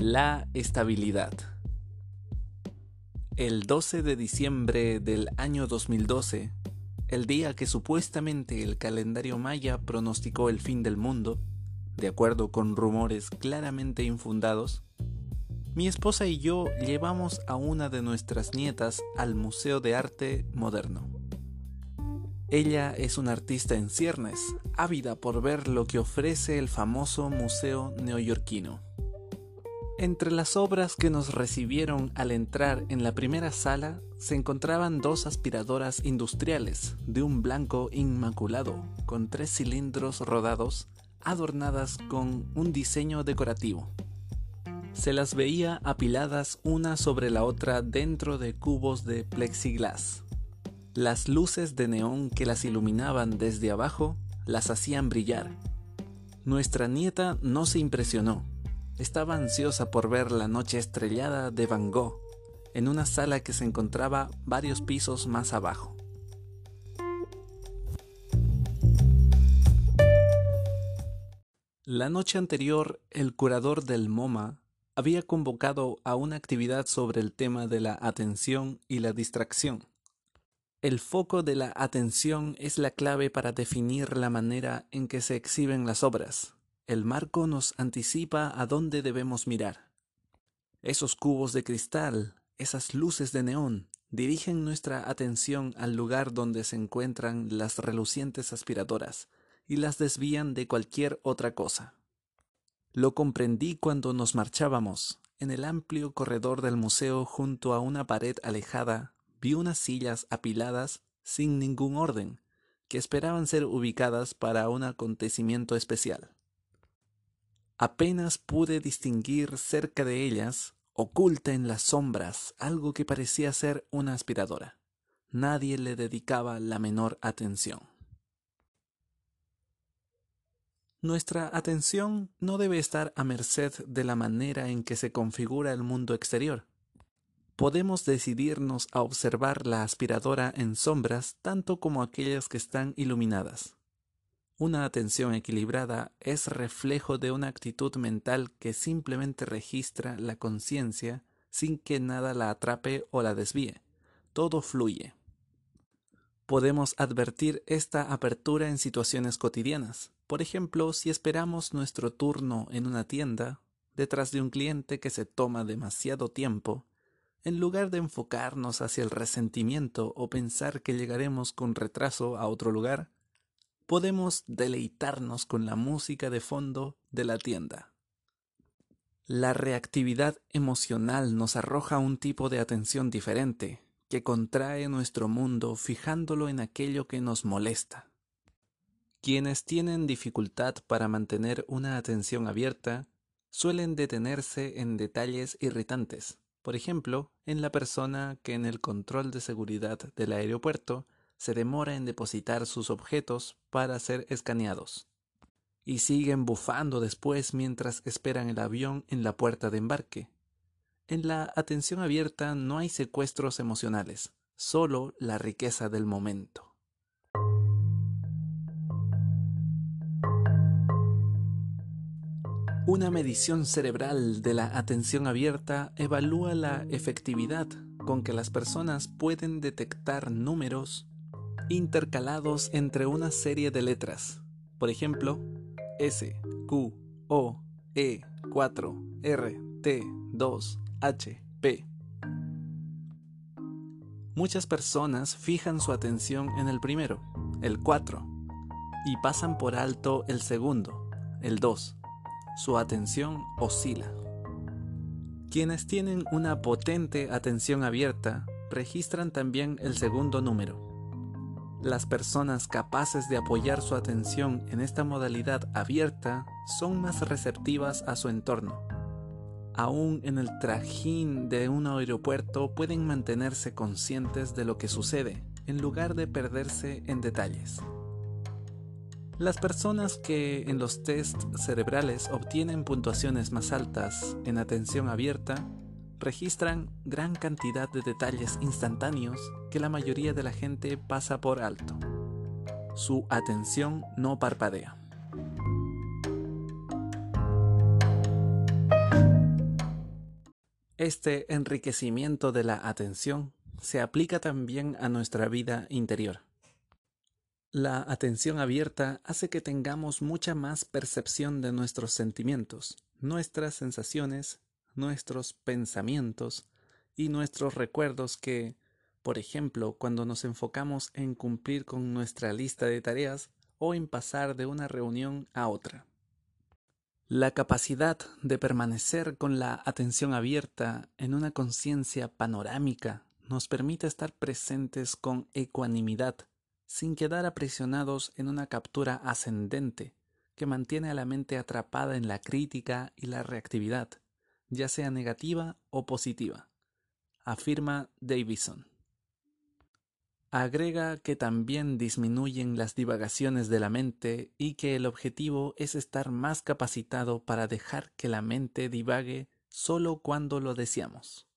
La estabilidad. El 12 de diciembre del año 2012, el día que supuestamente el calendario maya pronosticó el fin del mundo, de acuerdo con rumores claramente infundados, mi esposa y yo llevamos a una de nuestras nietas al Museo de Arte Moderno. Ella es una artista en ciernes, ávida por ver lo que ofrece el famoso museo neoyorquino. Entre las obras que nos recibieron al entrar en la primera sala se encontraban dos aspiradoras industriales de un blanco inmaculado, con tres cilindros rodados, adornadas con un diseño decorativo. Se las veía apiladas una sobre la otra dentro de cubos de plexiglas las luces de neón que las iluminaban desde abajo las hacían brillar. Nuestra nieta no se impresionó. Estaba ansiosa por ver la noche estrellada de Van Gogh en una sala que se encontraba varios pisos más abajo. La noche anterior, el curador del MoMA había convocado a una actividad sobre el tema de la atención y la distracción. El foco de la atención es la clave para definir la manera en que se exhiben las obras. El marco nos anticipa a dónde debemos mirar. Esos cubos de cristal, esas luces de neón, dirigen nuestra atención al lugar donde se encuentran las relucientes aspiradoras y las desvían de cualquier otra cosa. Lo comprendí cuando nos marchábamos, en el amplio corredor del museo junto a una pared alejada vi unas sillas apiladas sin ningún orden, que esperaban ser ubicadas para un acontecimiento especial. Apenas pude distinguir cerca de ellas, oculta en las sombras, algo que parecía ser una aspiradora. Nadie le dedicaba la menor atención. Nuestra atención no debe estar a merced de la manera en que se configura el mundo exterior podemos decidirnos a observar la aspiradora en sombras tanto como aquellas que están iluminadas. Una atención equilibrada es reflejo de una actitud mental que simplemente registra la conciencia sin que nada la atrape o la desvíe. Todo fluye. Podemos advertir esta apertura en situaciones cotidianas. Por ejemplo, si esperamos nuestro turno en una tienda, detrás de un cliente que se toma demasiado tiempo, en lugar de enfocarnos hacia el resentimiento o pensar que llegaremos con retraso a otro lugar, podemos deleitarnos con la música de fondo de la tienda. La reactividad emocional nos arroja un tipo de atención diferente, que contrae nuestro mundo fijándolo en aquello que nos molesta. Quienes tienen dificultad para mantener una atención abierta suelen detenerse en detalles irritantes, por ejemplo, en la persona que en el control de seguridad del aeropuerto se demora en depositar sus objetos para ser escaneados. Y siguen bufando después mientras esperan el avión en la puerta de embarque. En la atención abierta no hay secuestros emocionales, solo la riqueza del momento. Una medición cerebral de la atención abierta evalúa la efectividad con que las personas pueden detectar números intercalados entre una serie de letras. Por ejemplo, S, Q, O, E, 4, R, T, 2, H, P. Muchas personas fijan su atención en el primero, el 4, y pasan por alto el segundo, el 2 su atención oscila. Quienes tienen una potente atención abierta registran también el segundo número. Las personas capaces de apoyar su atención en esta modalidad abierta son más receptivas a su entorno. Aún en el trajín de un aeropuerto pueden mantenerse conscientes de lo que sucede en lugar de perderse en detalles. Las personas que en los test cerebrales obtienen puntuaciones más altas en atención abierta registran gran cantidad de detalles instantáneos que la mayoría de la gente pasa por alto. Su atención no parpadea. Este enriquecimiento de la atención se aplica también a nuestra vida interior. La atención abierta hace que tengamos mucha más percepción de nuestros sentimientos, nuestras sensaciones, nuestros pensamientos y nuestros recuerdos que, por ejemplo, cuando nos enfocamos en cumplir con nuestra lista de tareas o en pasar de una reunión a otra. La capacidad de permanecer con la atención abierta en una conciencia panorámica nos permite estar presentes con ecuanimidad sin quedar aprisionados en una captura ascendente que mantiene a la mente atrapada en la crítica y la reactividad, ya sea negativa o positiva, afirma Davison. Agrega que también disminuyen las divagaciones de la mente y que el objetivo es estar más capacitado para dejar que la mente divague solo cuando lo deseamos.